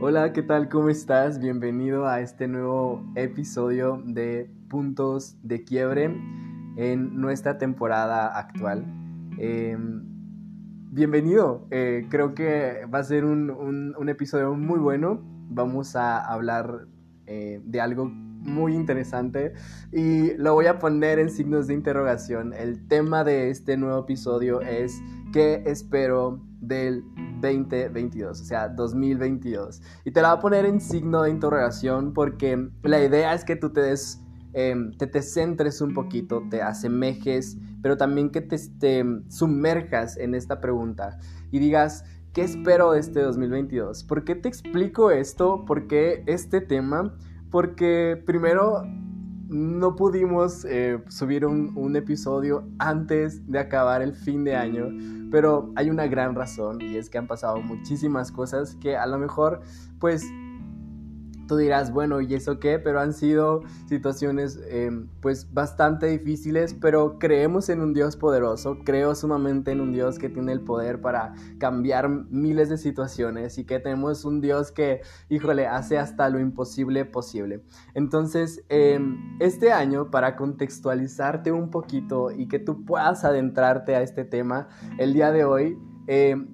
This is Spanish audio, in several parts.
Hola, ¿qué tal? ¿Cómo estás? Bienvenido a este nuevo episodio de Puntos de Quiebre en nuestra temporada actual. Em, bienvenido, eh, creo que va a ser un, episodio muy bueno. Vamos a hablar eh, de algo muy interesante y lo voy a poner en signos de interrogación. El tema de este nuevo episodio es ¿qué espero del 2022, o sea, 2022. Y te la voy a poner en signo de interrogación porque la idea es que tú te des, em, te, te centres un poquito, te asemejes, pero también que te, te sumerjas en esta pregunta y digas, ¿qué espero de este 2022? ¿Por qué te explico esto? ¿Por qué este tema? Porque primero no pudimos eh, subir un, episodio antes de acabar el fin de año, pero hay una gran razón y es que han pasado muchísimas cosas que a lo mejor pues Tú dirás, bueno, ¿y eso qué? Pero han sido situaciones em, pues bastante difíciles, pero creemos en un Dios poderoso, creo sumamente en un Dios que tiene el poder para cambiar miles de situaciones y que tenemos un Dios que, híjole, hace hasta lo imposible posible. Entonces, em, este año, para contextualizarte un poquito y que tú puedas adentrarte a este tema, el día de hoy em,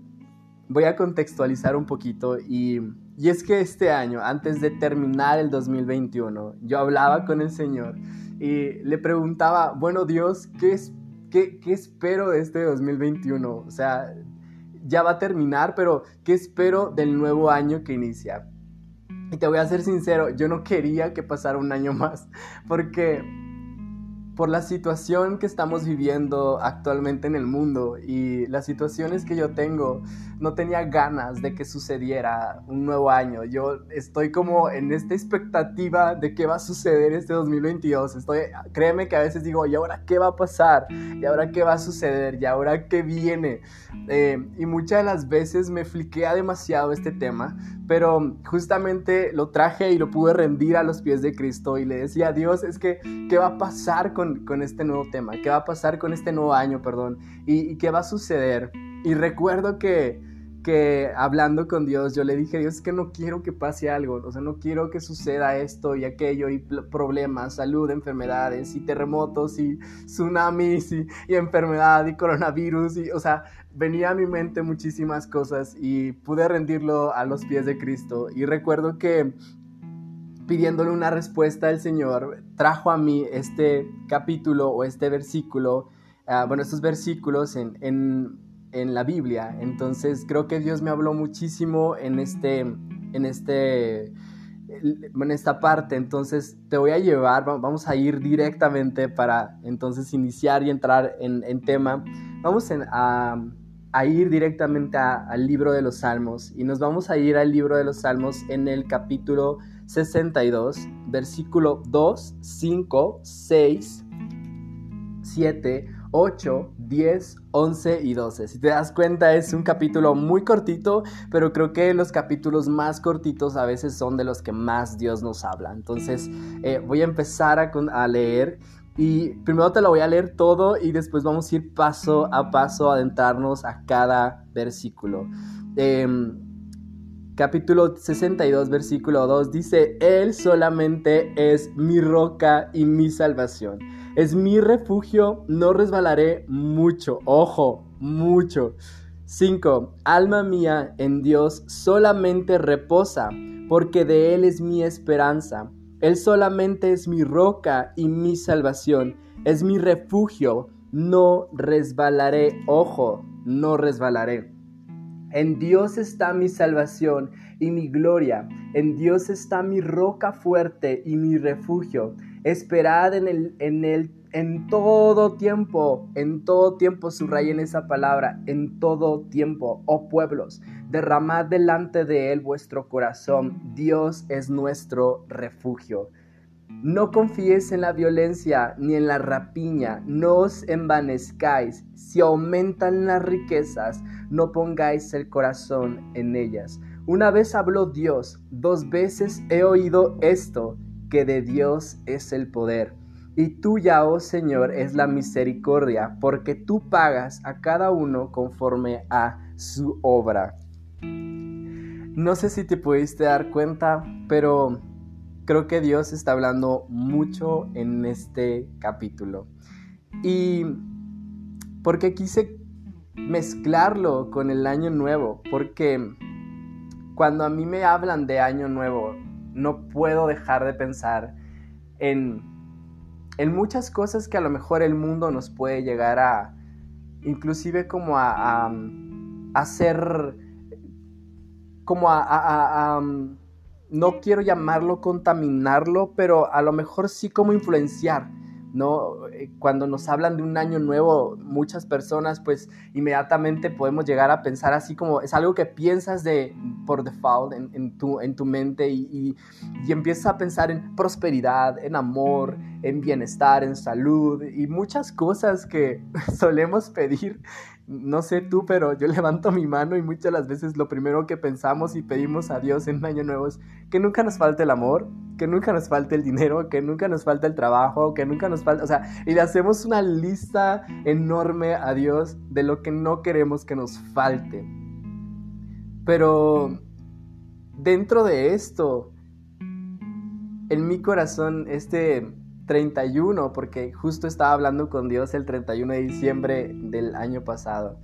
voy a contextualizar un poquito y y es que este año, antes de terminar el 2021, yo hablaba con el Señor y le preguntaba, bueno Dios, ¿qué, es, qué, qué espero de este 2021? O sea, ya va a terminar, pero ¿qué espero del nuevo año que inicia? Y te voy a ser sincero, yo no quería que pasara un año más, porque por la situación que estamos viviendo actualmente en el mundo y las situaciones que yo tengo, no tenía ganas de que sucediera un nuevo año. Yo estoy como en esta expectativa de qué va a suceder este 2022. Estoy, créeme que a veces digo, ¿y ahora qué va a pasar? ¿Y ahora qué va a suceder? ¿Y ahora qué viene? Eh, y muchas de las veces me fliquea demasiado este tema, pero justamente lo traje y lo pude rendir a los pies de Cristo y le decía a Dios, es que, ¿qué va a pasar con, con este nuevo tema? ¿Qué va a pasar con este nuevo año, perdón? ¿Y, qué va a suceder? Y recuerdo que, que hablando con Dios, yo le dije, Dios, es que no quiero que pase algo, o sea, no quiero que suceda esto y aquello, y problemas, salud, enfermedades, y terremotos, y tsunamis, y, y enfermedad, y coronavirus, y, o sea, venía a mi mente muchísimas cosas y pude rendirlo a los pies de Cristo. Y recuerdo que pidiéndole una respuesta al Señor, trajo a mí este capítulo o este versículo, ah, bueno, estos versículos en, en en la Biblia. Entonces creo que Dios me habló muchísimo en este, en este, en esta parte. Entonces te voy a llevar, vamos a ir directamente para entonces iniciar y entrar en, tema. Vamos a, a, ir directamente al libro de los Salmos y nos vamos a ir al libro de los Salmos en el capítulo 62, versículo 2, 5, 6, 7, 8, 10, 11 y 12. Si te das cuenta es un capítulo muy cortito, pero creo que los capítulos más cortitos a veces son de los que más Dios nos habla. Entonces eh, voy a empezar a, leer y primero te lo voy a leer todo y después vamos a ir paso a paso a adentrarnos a cada versículo. Em, capítulo 62, versículo 2 dice, Él solamente es mi roca y mi salvación es mi refugio, no resbalaré mucho. Ojo, mucho. 5. Alma mía, en Dios solamente reposa, porque de Él es mi esperanza. Él solamente es mi roca y mi salvación. Es mi refugio, no resbalaré. Ojo, no resbalaré. En Dios está mi salvación y mi gloria. En Dios está mi roca fuerte y mi refugio. Esperad en el, en el, en todo tiempo, en todo tiempo, subrayen esa palabra, en todo tiempo, oh pueblos, derramad delante de él vuestro corazón, Dios es nuestro refugio. No confíes en la violencia ni en la rapiña, no os envanezcáis, si aumentan las riquezas, no pongáis el corazón en ellas. Una vez habló Dios, dos veces he oído esto, que de Dios es el poder. Y tuya, oh Señor, es la misericordia, porque tú pagas a cada uno conforme a su obra. No sé si te pudiste dar cuenta, pero creo que Dios está hablando mucho en este capítulo. Y porque quise mezclarlo con el año nuevo, porque cuando a mí me hablan de año nuevo, no puedo dejar de pensar en, en muchas cosas que a lo mejor el mundo nos puede llegar a, inclusive como a, a, hacer, como a, no quiero llamarlo contaminarlo, pero a lo mejor sí como influenciar ¿no? Eh, cuando nos hablan de un año nuevo, muchas personas pues inmediatamente podemos llegar a pensar así como es algo que piensas de por default en, tu, en tu mente y, y, empiezas a pensar en prosperidad, en amor, en bienestar, en salud y muchas cosas que solemos pedir no sé tú, pero yo levanto mi mano y muchas las veces lo primero que pensamos y pedimos a Dios en Año Nuevo es que nunca nos falte el amor, que nunca nos falte el dinero, que nunca nos falte el trabajo, que nunca nos falte, o sea, y le hacemos una lista enorme a Dios de lo que no queremos que nos falte. Pero dentro de esto, en mi corazón, este 31, porque justo estaba hablando con Dios el 31 de diciembre del año pasado.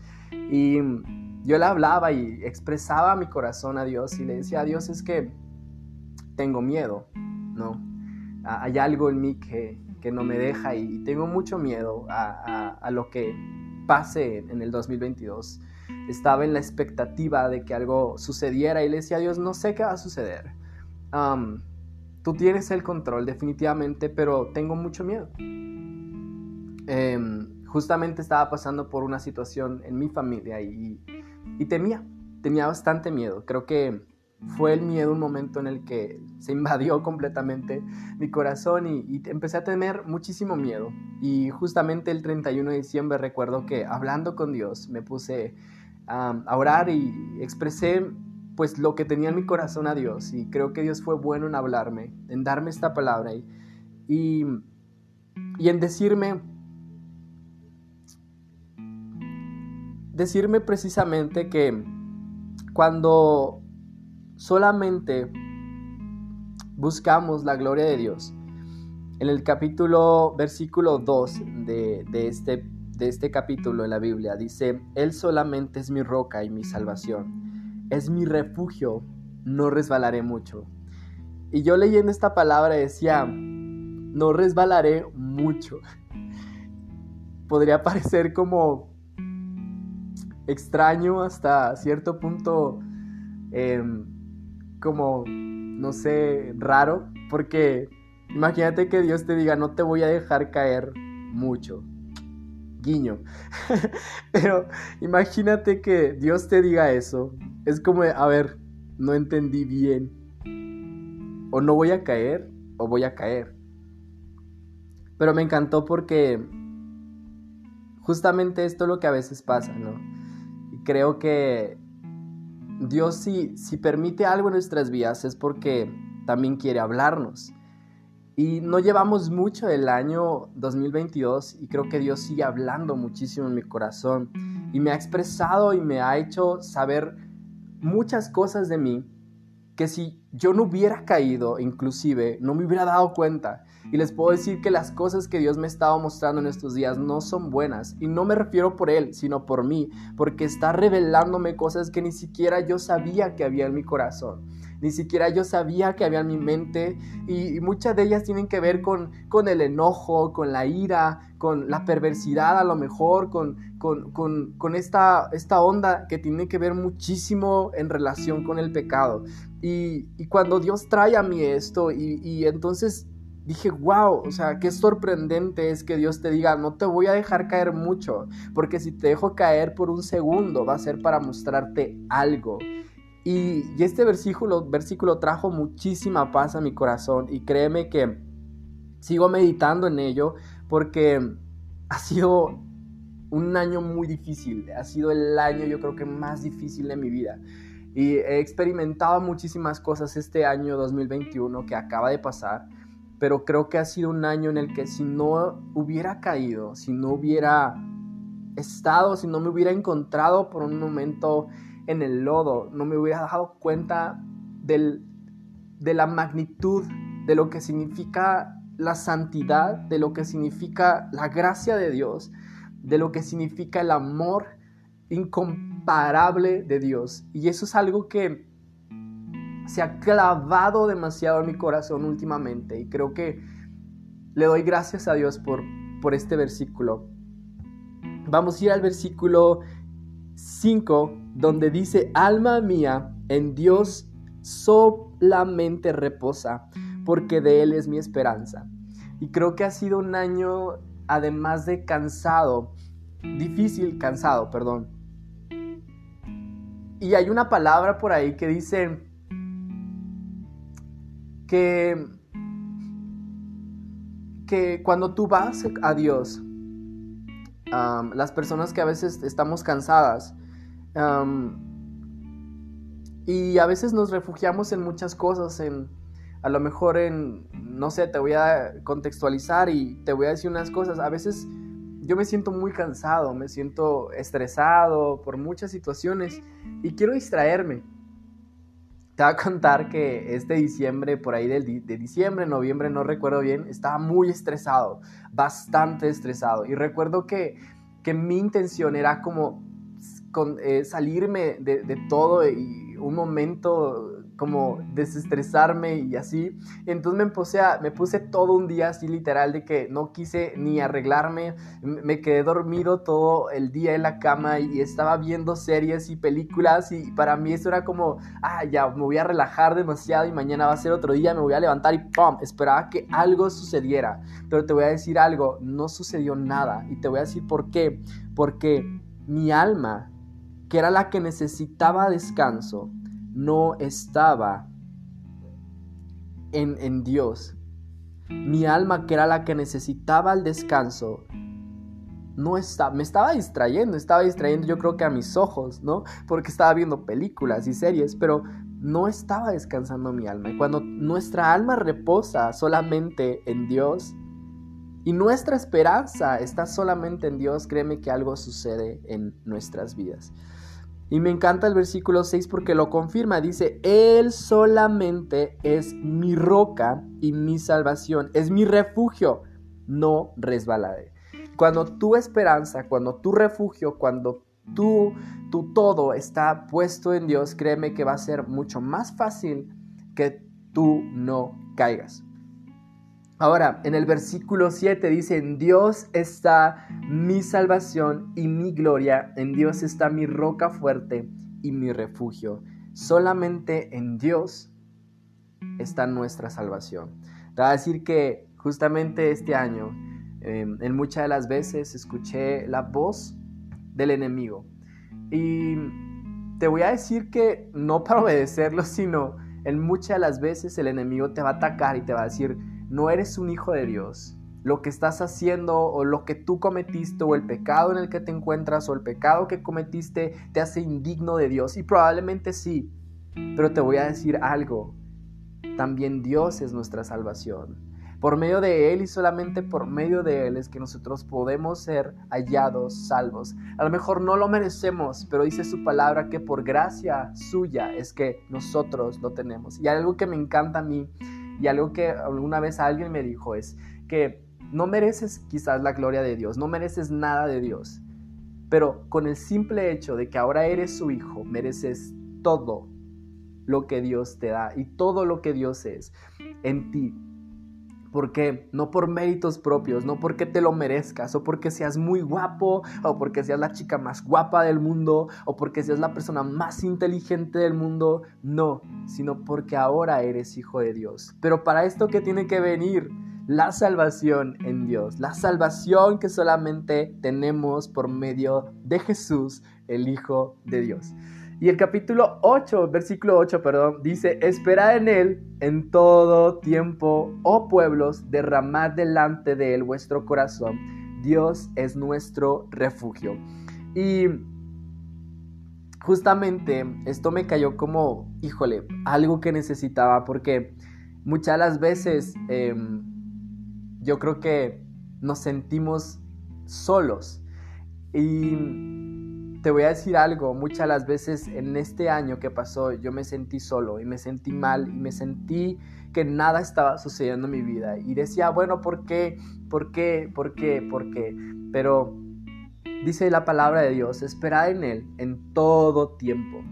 Y yo le hablaba y expresaba mi corazón a Dios y le decía a Dios es que tengo miedo, ¿no? Hay algo en mí que, que no me deja y tengo mucho miedo a, a, lo que pase en el 2022. Estaba en la expectativa de que algo sucediera y le decía a Dios, no sé qué va a suceder. Tú tienes el control definitivamente, pero tengo mucho miedo. Em, justamente estaba pasando por una situación en mi familia y, temía, tenía bastante miedo. Creo que fue el miedo un momento en el que se invadió completamente mi corazón y, empecé a tener muchísimo miedo. Y justamente el 31 de diciembre recuerdo que hablando con Dios me puse a orar y expresé pues lo que tenía en mi corazón a Dios y creo que Dios fue bueno en hablarme, en darme esta palabra y, y, en decirme, decirme precisamente que cuando solamente buscamos la gloria de Dios, en el capítulo, versículo 2 de, de, este, de este capítulo de la Biblia, dice, Él solamente es mi roca y mi salvación es mi refugio, no resbalaré mucho. Y yo leyendo esta palabra decía, no resbalaré mucho. Podría parecer como extraño hasta cierto punto, em, como, no sé, raro, porque imagínate que Dios te diga, no te voy a dejar caer mucho. Guiño. Pero imagínate que Dios te diga eso es como, a ver, no entendí bien. O no voy a caer o voy a caer. Pero me encantó porque justamente esto es lo que a veces pasa, ¿no? Y creo que Dios si, si permite algo en nuestras vidas es porque también quiere hablarnos. Y no llevamos mucho del año 2022 y creo que Dios sigue hablando muchísimo en mi corazón y me ha expresado y me ha hecho saber muchas cosas de mí que si yo no hubiera caído, inclusive, no me hubiera dado cuenta. Y les puedo decir que las cosas que Dios me estaba mostrando en estos días no son buenas. Y no me refiero por Él, sino por mí, porque está revelándome cosas que ni siquiera yo sabía que había en mi corazón ni siquiera yo sabía que había en mi mente y, muchas de ellas tienen que ver con, con el enojo, con la ira, con la perversidad a lo mejor, con, con, esta, esta onda que tiene que ver muchísimo en relación con el pecado. Y, cuando Dios trae a mí esto y, y entonces dije, wow, o sea, qué sorprendente es que Dios te diga, no te voy a dejar caer mucho, porque si te dejo caer por un segundo va a ser para mostrarte algo. Y, este versículo, versículo trajo muchísima paz a mi corazón y créeme que sigo meditando en ello porque ha sido un año muy difícil, ha sido el año yo creo que más difícil de mi vida. Y he experimentado muchísimas cosas este año 2021 que acaba de pasar, pero creo que ha sido un año en el que si no hubiera caído, si no hubiera estado, si no me hubiera encontrado por un momento en el lodo, no me hubiera dado cuenta de la magnitud de lo que significa la santidad, de lo que significa la gracia de Dios, de lo que significa el amor incomparable de Dios. Y eso es algo que se ha clavado demasiado en mi corazón últimamente y creo que le doy gracias a Dios por, por este versículo. Vamos a ir al versículo 5, donde dice, alma mía, en Dios solamente reposa, porque de Él es mi esperanza. Y creo que ha sido un año, además de cansado, difícil, cansado, perdón. Y hay una palabra por ahí que dice que, que cuando tú vas a Dios, las personas que a veces estamos cansadas, y a veces nos refugiamos en muchas cosas, en a lo mejor en, no sé, te voy a contextualizar y te voy a decir unas cosas. A veces yo me siento muy cansado, me siento estresado por muchas situaciones y quiero distraerme. Te voy a contar que este diciembre, por ahí de, de diciembre, noviembre, no recuerdo bien, estaba muy estresado, bastante estresado. Y recuerdo que, que mi intención era como con, eh, salirme de, de todo y un momento como desestresarme y así. Entonces me puse, a, me puse todo un día así literal de que no quise ni arreglarme, me quedé dormido todo el día en la cama y estaba viendo series y películas y para mí eso era como, ah, ya, me voy a relajar demasiado y mañana va a ser otro día, me voy a levantar y ¡pum! Esperaba que algo sucediera. Pero te voy a decir algo, no sucedió nada y te voy a decir por qué. Porque mi alma, que era la que necesitaba descanso, no estaba en, Dios. Mi alma, que era la que necesitaba el descanso, no estaba, me estaba distrayendo, estaba distrayendo yo creo que a mis ojos, ¿no? Porque estaba viendo películas y series, pero no estaba descansando mi alma. Y cuando nuestra alma reposa solamente en Dios y nuestra esperanza está solamente en Dios, créeme que algo sucede en nuestras vidas. Y me encanta el versículo 6 porque lo confirma. Dice, Él solamente es mi roca y mi salvación, es mi refugio, no resbalaré. Cuando tu esperanza, cuando tu refugio, cuando tú, tu todo está puesto en Dios, créeme que va a ser mucho más fácil que tú no caigas. Ahora, en el versículo 7 dice, en Dios está mi salvación y mi gloria, en Dios está mi roca fuerte y mi refugio. Solamente en Dios está nuestra salvación. Te voy a decir que justamente este año, em, en muchas de las veces, escuché la voz del enemigo. Y te voy a decir que no para obedecerlo, sino en muchas de las veces el enemigo te va a atacar y te va a decir, no eres un hijo de Dios. Lo que estás haciendo o lo que tú cometiste o el pecado en el que te encuentras o el pecado que cometiste te hace indigno de Dios. Y probablemente sí, pero te voy a decir algo. También Dios es nuestra salvación. Por medio de Él y solamente por medio de Él es que nosotros podemos ser hallados, salvos. A lo mejor no lo merecemos, pero dice su palabra que por gracia suya es que nosotros lo tenemos. Y algo que me encanta a mí y algo que alguna vez alguien me dijo es que no mereces quizás la gloria de Dios, no mereces nada de Dios, pero con el simple hecho de que ahora eres su hijo, mereces todo lo que Dios te da y todo lo que Dios es en ti. ¿Por qué? No por méritos propios, no porque te lo merezcas, o porque seas muy guapo, o porque seas la chica más guapa del mundo, o porque seas la persona más inteligente del mundo. No, sino porque ahora eres hijo de Dios. Pero para esto que tiene que venir la salvación en Dios, la salvación que solamente tenemos por medio de Jesús, el Hijo de Dios. Y el capítulo 8, versículo 8, perdón, dice, esperad en Él en todo tiempo, oh pueblos, derramad delante de Él vuestro corazón. Dios es nuestro refugio. Y justamente esto me cayó como, híjole, algo que necesitaba, porque muchas las veces em, yo creo que nos sentimos solos. Y te voy a decir algo, muchas las veces en este año que pasó yo me sentí solo y me sentí mal y me sentí que nada estaba sucediendo en mi vida y decía, bueno, ¿por qué? ¿Por qué? ¿Por qué? ¿Por qué? Pero dice la palabra de Dios, espera en Él en todo tiempo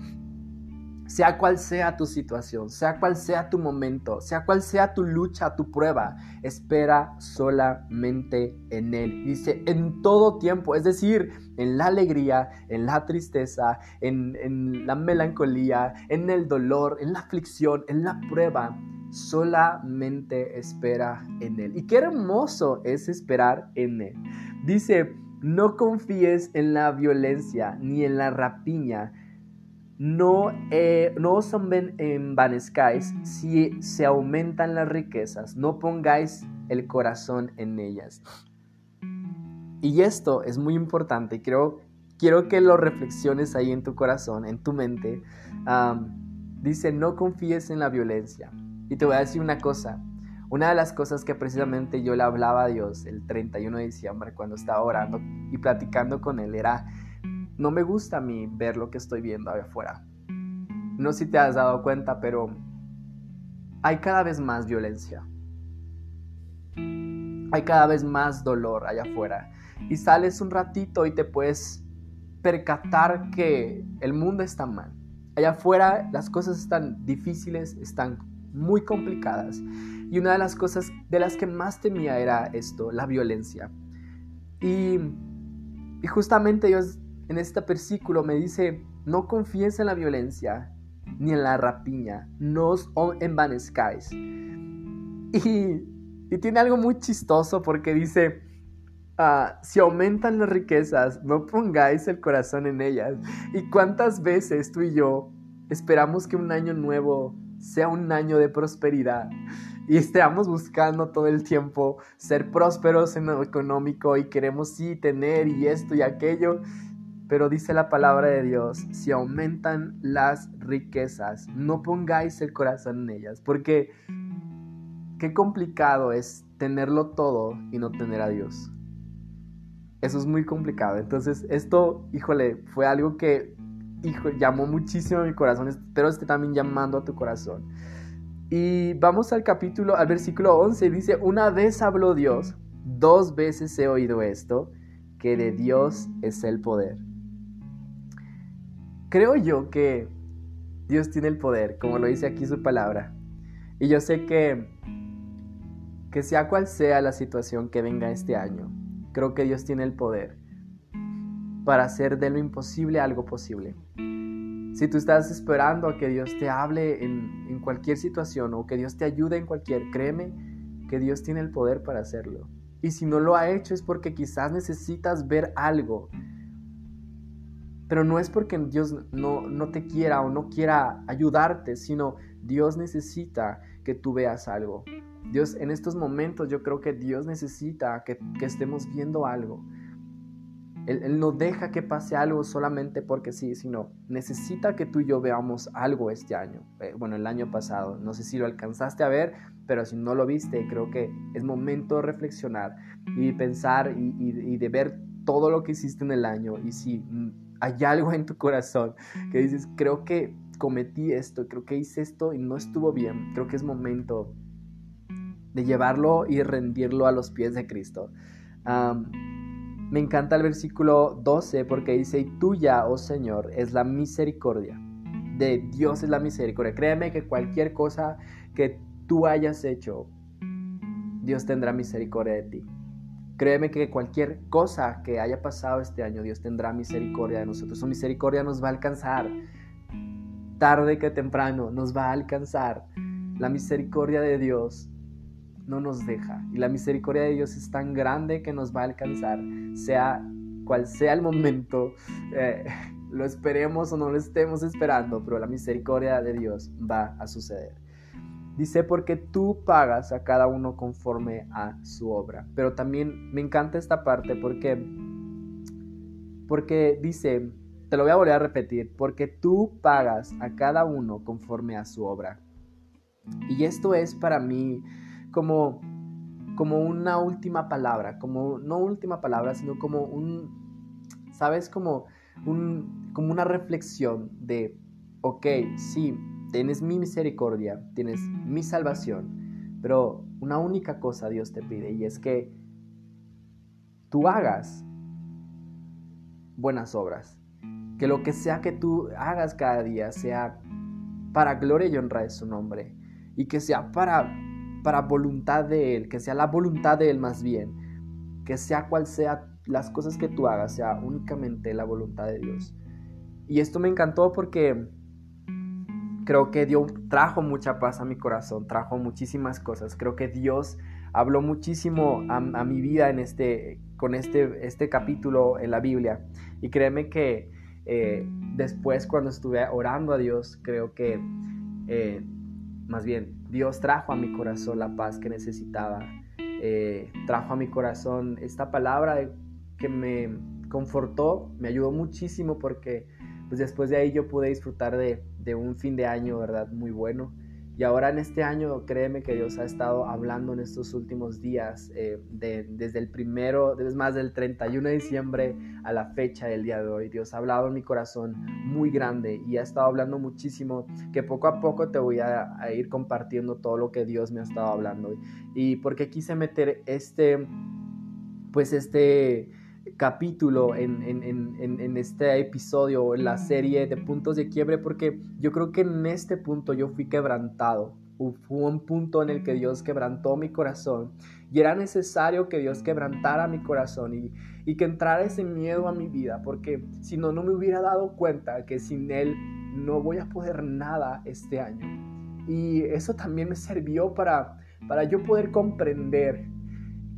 sea cual sea tu situación, sea cual sea tu momento, sea cual sea tu lucha, tu prueba, espera solamente en Él. Dice, en todo tiempo, es decir, en la alegría, en la tristeza, en, la melancolía, en el dolor, en la aflicción, en la prueba, solamente espera en Él. Y qué hermoso es esperar en Él. Dice, no confíes en la violencia ni en la rapiña no, eh, no os envanezcáis si se aumentan las riquezas, no pongáis el corazón en ellas. Y esto es muy importante, y quiero, quiero que lo reflexiones ahí en tu corazón, en tu mente. dice, no confíes en la violencia. Y te voy a decir una cosa, una de las cosas que precisamente yo le hablaba a Dios el 31 de diciembre cuando estaba orando y platicando con Él era no me gusta a mí ver lo que estoy viendo allá afuera. No sé si te has dado cuenta, pero hay cada vez más violencia. Hay cada vez más dolor allá afuera. Y sales un ratito y te puedes percatar que el mundo está mal. Allá afuera las cosas están difíciles, están muy complicadas. Y una de las cosas de las que más temía era esto, la violencia. Y, justamente Dios en este versículo me dice, no confíes en la violencia ni en la rapiña, no os envanezcáis. Y, y tiene algo muy chistoso porque dice, ah, si aumentan las riquezas, no pongáis el corazón en ellas. ¿Y cuántas veces tú y yo esperamos que un año nuevo sea un año de prosperidad? y estamos buscando todo el tiempo ser prósperos en lo económico y queremos sí tener y esto y aquello pero dice la palabra de Dios, si aumentan las riquezas, no pongáis el corazón en ellas, porque qué complicado es tenerlo todo y no tener a Dios. Eso es muy complicado. Entonces, esto, híjole, fue algo que, llamó muchísimo a mi corazón. Espero esté también llamando a tu corazón. Y vamos al capítulo, al versículo 11. Dice, una vez habló Dios, dos veces he oído esto, que de Dios es el poder creo yo que Dios tiene el poder, como lo dice aquí su palabra. Y yo sé que, que sea cual sea la situación que venga este año, creo que Dios tiene el poder para hacer de lo imposible algo posible. Si tú estás esperando a que Dios te hable en, en cualquier situación o que Dios te ayude en cualquier, créeme que Dios tiene el poder para hacerlo. Y si no lo ha hecho es porque quizás necesitas ver algo pero no es porque Dios no, no te quiera o no quiera ayudarte, sino Dios necesita que tú veas algo. Dios, en estos momentos yo creo que Dios necesita que, estemos viendo algo. Él, no deja que pase algo solamente porque sí, sino necesita que tú y yo veamos algo este año. Eh, bueno, el año pasado. No sé si lo alcanzaste a ver, pero si no lo viste, creo que es momento de reflexionar y pensar y, y de ver todo lo que hiciste en el año. Y si hay algo en tu corazón que dices, creo que cometí esto, creo que hice esto y no estuvo bien, creo que es momento de llevarlo y rendirlo a los pies de Cristo. me encanta el versículo 12 porque dice, y tuya, oh Señor, es la misericordia. De Dios es la misericordia. Créeme que cualquier cosa que tú hayas hecho, Dios tendrá misericordia de ti. Créeme que cualquier cosa que haya pasado este año, Dios tendrá misericordia de nosotros. Su misericordia nos va a alcanzar. Tarde que temprano nos va a alcanzar. La misericordia de Dios no nos deja. Y la misericordia de Dios es tan grande que nos va a alcanzar. Sea cual sea el momento, eh, lo esperemos o no lo estemos esperando, pero la misericordia de Dios va a suceder. Dice, porque tú pagas a cada uno conforme a su obra. Pero también me encanta esta parte porque, porque dice, te lo voy a volver a repetir, porque tú pagas a cada uno conforme a su obra. Y esto es para mí como, como una última palabra, como no última palabra, sino como un, ¿sabes? Como un, como una reflexión de, ok, sí, tienes mi misericordia, tienes mi salvación, pero una única cosa Dios te pide y es que tú hagas buenas obras. Que lo que sea que tú hagas cada día sea para gloria y honra de su nombre. Y que sea para, para voluntad de Él, que sea la voluntad de Él más bien. Que sea cual sea las cosas que tú hagas, sea únicamente la voluntad de Dios. Y esto me encantó porque creo que Dios trajo mucha paz a mi corazón, trajo muchísimas cosas. Creo que Dios habló muchísimo a, mi vida en este, con este, este capítulo en la Biblia. Y créeme que eh, después cuando estuve orando a Dios, creo que eh, más bien Dios trajo a mi corazón la paz que necesitaba. Eh, trajo a mi corazón esta palabra que me confortó, me ayudó muchísimo porque pues después de ahí yo pude disfrutar de, de un fin de año, ¿verdad? Muy bueno. Y ahora en este año, créeme que Dios ha estado hablando en estos últimos días, eh, desde el primero, desde más del 31 de diciembre a la fecha del día de hoy. Dios ha hablado en mi corazón muy grande y ha estado hablando muchísimo, que poco a poco te voy a ir compartiendo todo lo que Dios me ha estado hablando. Y porque quise meter este, pues este capítulo en, en, este episodio, en la serie de puntos de quiebre, porque yo creo que en este punto yo fui quebrantado. Fue un punto en el que Dios quebrantó mi corazón y era necesario que Dios quebrantara mi corazón y, y que entrara ese miedo a mi vida, porque si no, no me hubiera dado cuenta que sin Él no voy a poder nada este año. Y eso también me sirvió para, para yo poder comprender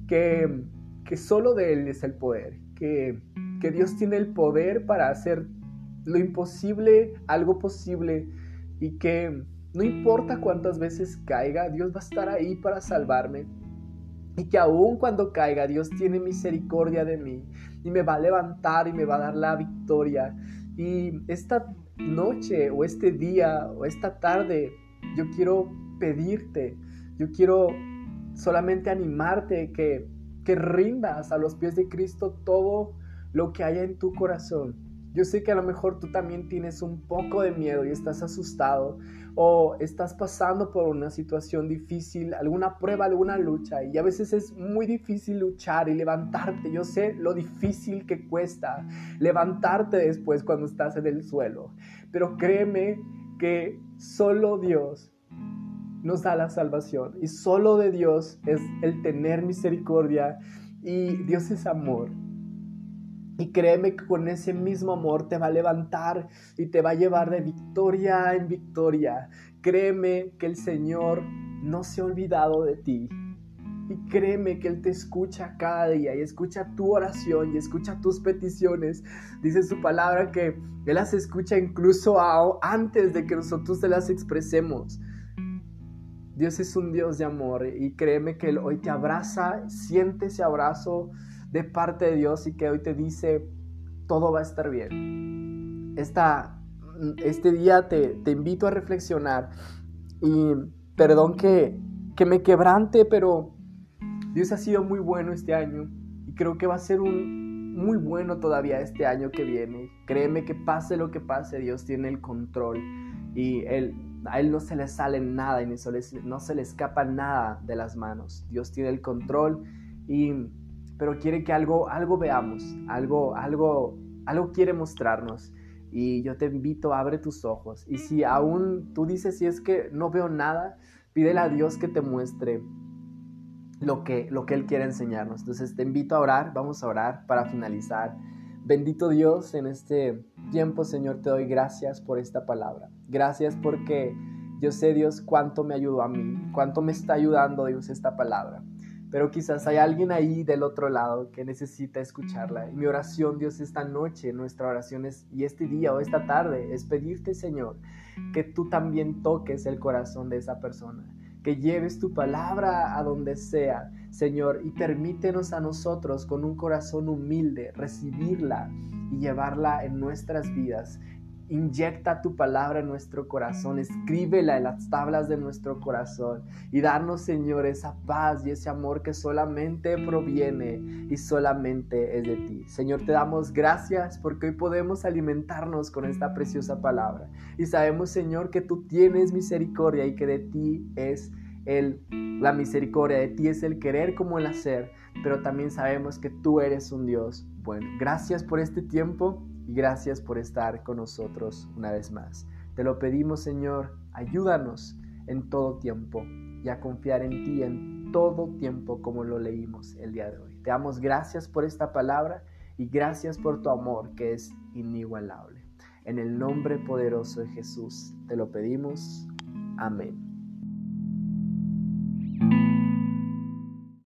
que que solo de Él es el poder, que, que Dios tiene el poder para hacer lo imposible algo posible y que no importa cuántas veces caiga, Dios va a estar ahí para salvarme. Y que aun cuando caiga, Dios tiene misericordia de mí y me va a levantar y me va a dar la victoria. Y esta noche o este día o esta tarde, yo quiero pedirte, yo quiero solamente animarte que que rindas a los pies de Cristo todo lo que haya en tu corazón. Yo sé que a lo mejor tú también tienes un poco de miedo y estás asustado o estás pasando por una situación difícil, alguna prueba, alguna lucha y a veces es muy difícil luchar y levantarte. Yo sé lo difícil que cuesta levantarte después cuando estás en el suelo, pero créeme que solo Dios nos da la salvación. Y solo de Dios es el tener misericordia y Dios es amor. Y créeme que con ese mismo amor te va a levantar y te va a llevar de victoria en victoria. Créeme que el Señor no se ha olvidado de ti. Y créeme que Él te escucha cada día y escucha tu oración y escucha tus peticiones. Dice su palabra que Él las escucha incluso antes de que nosotros se las expresemos. Dios es un Dios de amor y créeme que Él hoy te abraza, siente ese abrazo de parte de Dios y que hoy te dice, todo va a estar bien. Esta, este día te, te invito a reflexionar y perdón que, que me quebrante, pero Dios ha sido muy bueno este año y creo que va a ser un muy bueno todavía este año que viene. Créeme que pase lo que pase, Dios tiene el control y Él a Él no se le sale nada y no se le escapa nada de las manos. Dios tiene el control, y, pero quiere que algo, algo veamos, algo, algo, algo quiere mostrarnos. Y yo te invito, abre tus ojos. Y si aún tú dices, si es que no veo nada, pídele a Dios que te muestre lo que, lo que Él quiere enseñarnos. Entonces te invito a orar, vamos a orar para finalizar. Bendito Dios, en este tiempo, Señor, te doy gracias por esta palabra. Gracias porque yo sé, Dios, cuánto me ayudó a mí, cuánto me está ayudando, Dios, esta palabra. Pero quizás hay alguien ahí del otro lado que necesita escucharla. Y mi oración, Dios, esta noche, nuestra oración es, y este día o esta tarde, es pedirte, Señor, que tú también toques el corazón de esa persona que lleves tu palabra a donde sea, Señor, y permítenos a nosotros con un corazón humilde recibirla y llevarla en nuestras vidas inyecta tu palabra en nuestro corazón, escríbela en las tablas de nuestro corazón y darnos, Señor, esa paz y ese amor que solamente proviene y solamente es de ti. Señor, te damos gracias porque hoy podemos alimentarnos con esta preciosa palabra y sabemos, Señor, que tú tienes misericordia y que de ti es el, la misericordia, de ti es el querer como el hacer, pero también sabemos que tú eres un Dios bueno. Gracias por este tiempo y gracias por estar con nosotros una vez más. Te lo pedimos, Señor, ayúdanos en todo tiempo y a confiar en ti en todo tiempo como lo leímos el día de hoy. Te damos gracias por esta palabra y gracias por tu amor que es inigualable. En el nombre poderoso de Jesús te lo pedimos. Amén.